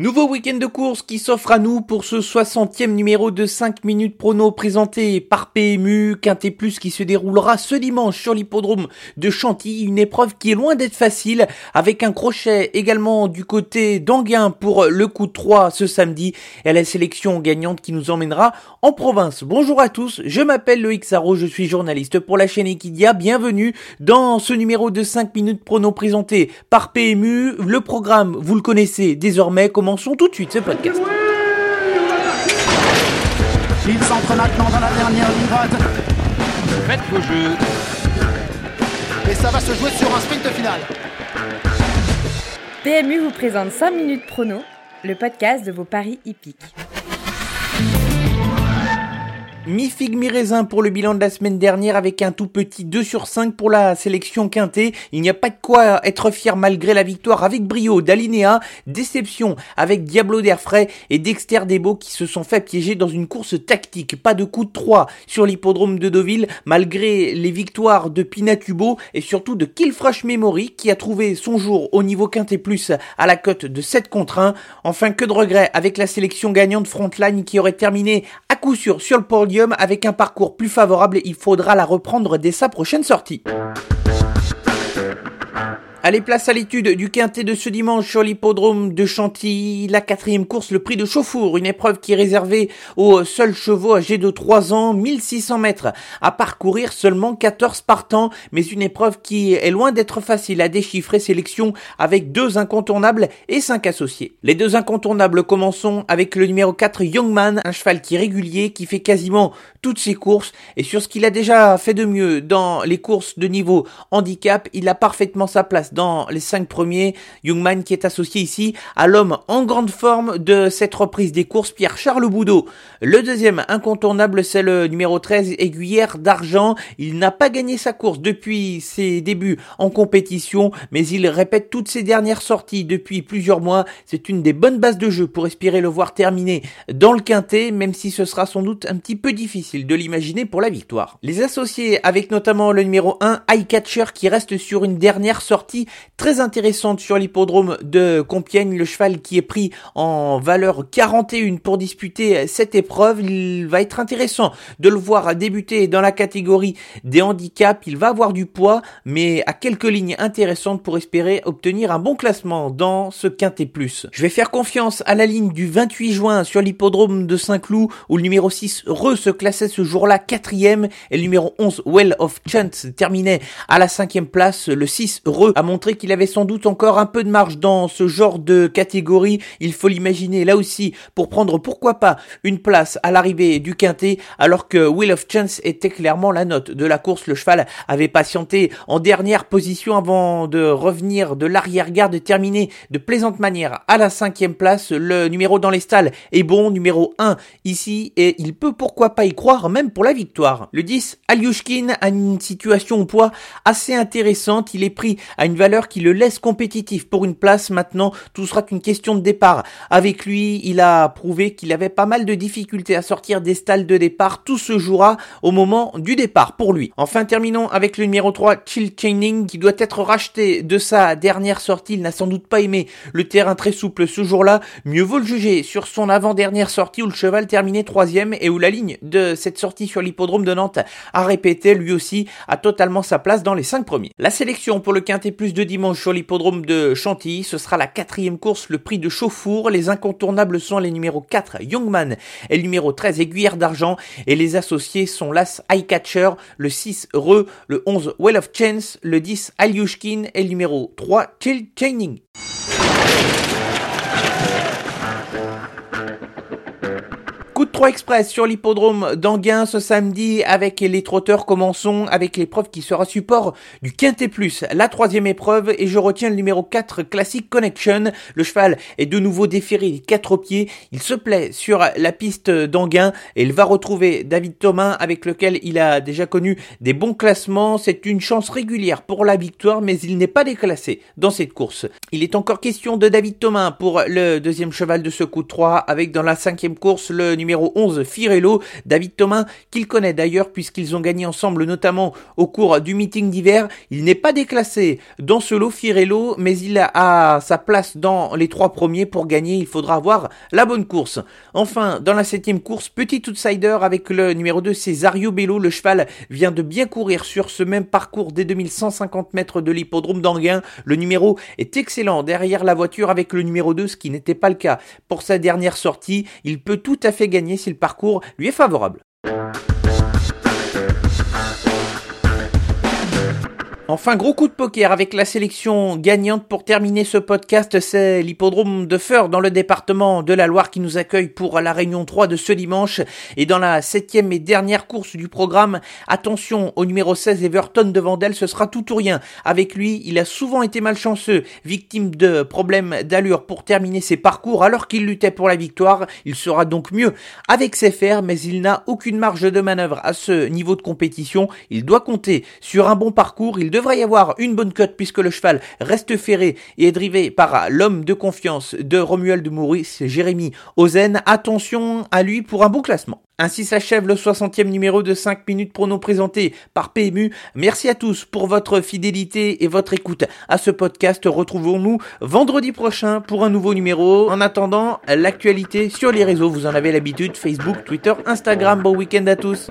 Nouveau week-end de course qui s'offre à nous pour ce 60e numéro de 5 minutes prono présenté par PMU Quintet Plus qui se déroulera ce dimanche sur l'hippodrome de Chantilly. Une épreuve qui est loin d'être facile avec un crochet également du côté d'Anguin pour le coup de 3 ce samedi et la sélection gagnante qui nous emmènera en province. Bonjour à tous, je m'appelle Loïc Sarro, je suis journaliste pour la chaîne Equidia. Bienvenue dans ce numéro de 5 minutes prono présenté par PMU. Le programme, vous le connaissez désormais, comment commençons tout de suite ce podcast. Il s'entre maintenant dans la dernière ligne droite. Faites vos jeux. Et ça va se jouer sur un sprint final. PMU vous présente 5 minutes prono, le podcast de vos paris hippiques. Mi-figue, mi-raisin pour le bilan de la semaine dernière avec un tout petit 2 sur 5 pour la sélection quintée. Il n'y a pas de quoi être fier malgré la victoire avec brio d'Alinea. Déception avec Diablo d'air frais et Dexter Debo qui se sont fait piéger dans une course tactique. Pas de coup de 3 sur l'hippodrome de Deauville malgré les victoires de Pinatubo et surtout de Killfresh Memory qui a trouvé son jour au niveau quinté plus à la cote de 7 contre 1. Enfin que de regret avec la sélection gagnante Frontline qui aurait terminé coup sûr sur le podium avec un parcours plus favorable, il faudra la reprendre dès sa prochaine sortie. Allez, place à l'étude du quintet de ce dimanche sur l'hippodrome de Chantilly. La quatrième course, le prix de Chauffour, une épreuve qui est réservée aux seuls chevaux âgés de 3 ans, 1600 mètres à parcourir, seulement 14 partants, mais une épreuve qui est loin d'être facile à déchiffrer, sélection avec deux incontournables et cinq associés. Les deux incontournables, commençons avec le numéro 4, Youngman, un cheval qui est régulier, qui fait quasiment toutes ses courses, et sur ce qu'il a déjà fait de mieux dans les courses de niveau handicap, il a parfaitement sa place dans les cinq premiers. Youngman qui est associé ici à l'homme en grande forme de cette reprise des courses, Pierre-Charles Boudot. Le deuxième incontournable, c'est le numéro 13, Aiguillère d'Argent. Il n'a pas gagné sa course depuis ses débuts en compétition, mais il répète toutes ses dernières sorties depuis plusieurs mois. C'est une des bonnes bases de jeu pour espérer le voir terminer dans le quintet, même si ce sera sans doute un petit peu difficile de l'imaginer pour la victoire. Les associés avec notamment le numéro 1, Eyecatcher, qui reste sur une dernière sortie très intéressante sur l'hippodrome de Compiègne. Le cheval qui est pris en valeur 41 pour disputer cette épreuve. Il va être intéressant de le voir débuter dans la catégorie des handicaps. Il va avoir du poids, mais à quelques lignes intéressantes pour espérer obtenir un bon classement dans ce quintet plus. Je vais faire confiance à la ligne du 28 juin sur l'hippodrome de Saint-Cloud où le numéro 6 Re se classait ce jour-là quatrième et le numéro 11 Well of Chance terminait à la cinquième place. Le 6 Re a montré qu'il avait sans doute encore un peu de marge dans ce genre de catégorie. Il faut l'imaginer là aussi pour prendre pourquoi pas une place à l'arrivée du quintet alors que Will of Chance était clairement la note de la course. Le cheval avait patienté en dernière position avant de revenir de l'arrière-garde terminé de plaisante manière à la cinquième place. Le numéro dans les stalles est bon, numéro 1 ici et il peut pourquoi pas y croire même pour la victoire. Le 10, Aliushkin a une situation au poids assez intéressante. Il est pris à une valeur qui le laisse compétitif pour une place. Maintenant, tout sera qu'une question de départ. Avec lui, il a prouvé qu'il avait pas mal de difficultés à sortir des stalles de départ. Tout se jouera au moment du départ pour lui. Enfin, terminons avec le numéro 3, Chill Chaining, qui doit être racheté de sa dernière sortie. Il n'a sans doute pas aimé le terrain très souple ce jour-là. Mieux vaut le juger sur son avant-dernière sortie où le cheval terminait troisième et où la ligne de cette sortie sur l'hippodrome de Nantes a répété lui aussi a totalement sa place dans les cinq premiers. La sélection pour le quintet plus de dimanche sur l'hippodrome de Chantilly. Ce sera la quatrième course, le prix de Chauffour. Les incontournables sont les numéros 4, Youngman, et le numéro 13, Aiguillère d'Argent. Et les associés sont l'As Eyecatcher, le 6, Re, le 11, Well of Chance, le 10, Aliushkin et le numéro 3, Chill Chaining. 3 express sur l'hippodrome d'Anguin ce samedi avec les trotteurs. Commençons avec l'épreuve qui sera support du Quintet Plus, la troisième épreuve et je retiens le numéro 4 Classic Connection. Le cheval est de nouveau déféré quatre pieds. Il se plaît sur la piste d'Anguin et il va retrouver David Thomas avec lequel il a déjà connu des bons classements. C'est une chance régulière pour la victoire mais il n'est pas déclassé dans cette course. Il est encore question de David Thomas pour le deuxième cheval de ce coup de 3 avec dans la cinquième course le numéro numéro 11 Firello, David Thomas, qu'il connaît d'ailleurs puisqu'ils ont gagné ensemble notamment au cours du meeting d'hiver. Il n'est pas déclassé dans ce lot Firello, mais il a sa place dans les trois premiers. Pour gagner, il faudra avoir la bonne course. Enfin, dans la septième course, petit outsider avec le numéro 2 Cesario Bello. Le cheval vient de bien courir sur ce même parcours des 2150 mètres de l'hippodrome d'Anguin. Le numéro est excellent derrière la voiture avec le numéro 2, ce qui n'était pas le cas pour sa dernière sortie. Il peut tout à fait gagner si le parcours lui est favorable. Enfin, gros coup de poker avec la sélection gagnante pour terminer ce podcast. C'est l'hippodrome de Feur dans le département de la Loire qui nous accueille pour la réunion 3 de ce dimanche. Et dans la septième et dernière course du programme, attention au numéro 16 Everton de Vandel, ce sera tout ou rien. Avec lui, il a souvent été malchanceux, victime de problèmes d'allure pour terminer ses parcours alors qu'il luttait pour la victoire. Il sera donc mieux avec ses fers, mais il n'a aucune marge de manœuvre à ce niveau de compétition. Il doit compter sur un bon parcours. Devrait y avoir une bonne cote puisque le cheval reste ferré et est drivé par l'homme de confiance de Romuald de Maurice, Jérémy Ozen. Attention à lui pour un bon classement. Ainsi s'achève le 60e numéro de 5 minutes prono présenté par PMU. Merci à tous pour votre fidélité et votre écoute à ce podcast. Retrouvons-nous vendredi prochain pour un nouveau numéro. En attendant, l'actualité sur les réseaux, vous en avez l'habitude, Facebook, Twitter, Instagram. Bon week-end à tous.